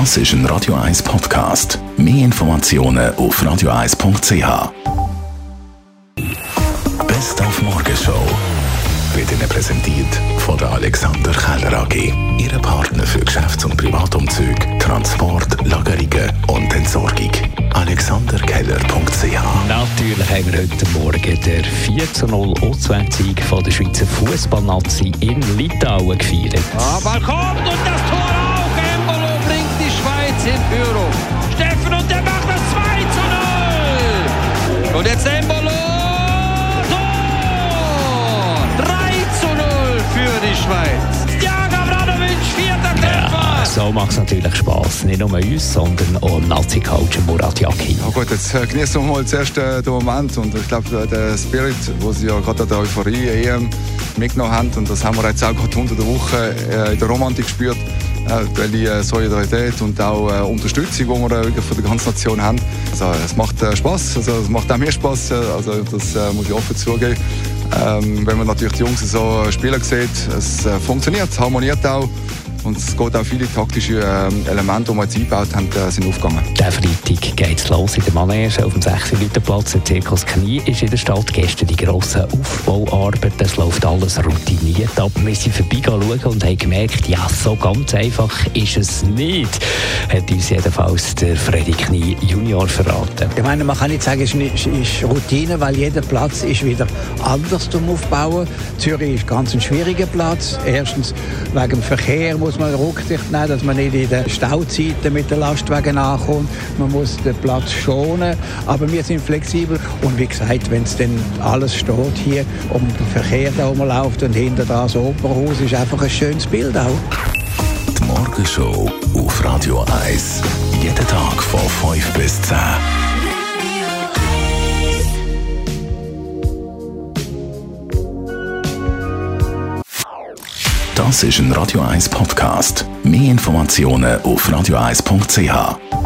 Das ist ein Radio 1 Podcast. Mehr Informationen auf radio1.ch. Best auf Morgenshow wird Ihnen präsentiert von der Alexander Keller AG. Ihre Partner für Geschäfts- und Privatumzug, Transport, Lagerungen und Entsorgung. AlexanderKeller.ch Natürlich haben wir heute Morgen den 4 zu 0 Auswärtssieg von der Schweizer Fußballnazi in Litauen gefeiert. Aber kommt und das Tor Und jetzt Embolo! Tor! 3 zu 0 für die Schweiz. Thiago Abramovic, vierter Treffer! So macht es natürlich Spass, nicht nur uns, sondern auch Nazi-Coach Murat Yakin. Ja gut, jetzt äh, genießen wir mal zuerst äh, den Moment und ich glaube, äh, der Spirit, wo sie ja gerade an der Euphorie EM mitgenommen haben und das haben wir jetzt auch gerade unter der Woche äh, in der Romantik gespürt, äh, welche äh, Solidarität und auch äh, Unterstützung, die wir wirklich von der ganzen Nation haben. Also es macht äh, Spaß, also es macht auch mir Spaß, also das muss ich offen zugeben. Ähm, wenn man natürlich die Jungs so spielen sieht, es funktioniert, es harmoniert auch. Und es geht auch viele taktische ähm, Elemente, die wir jetzt eingebaut haben, sind aufgegangen. Der los in der Manege auf dem 6 Platz. Der Zirkus Knie ist in der Stadt. Gestern die grossen Aufbauarbeiten. Es läuft alles routiniert ab. Wir sind vorbeigegangen und haben gemerkt, ja, so ganz einfach ist es nicht. Hat uns jedenfalls der Freddy Knie Junior verraten. Ich meine, man kann nicht sagen, es ist, ist Routine, weil jeder Platz ist wieder anders zum Aufbauen. Zürich ist ganz ein schwieriger Platz. Erstens wegen dem Verkehr muss man Rücksicht nehmen, dass man nicht in den Stauzeiten mit den Lastwagen ankommt. Man muss den Platz schonen, aber wir sind flexibel. Und wie gesagt, wenn es dann alles steht hier um den Verkehr da rumläuft und hinter das Opernhaus, ist einfach ein schönes Bild auch. Die Morgenshow auf Radio 1. Jeden Tag von 5 bis 10. Das ist ein Radio 1 Podcast. Mehr Informationen auf radio1.ch.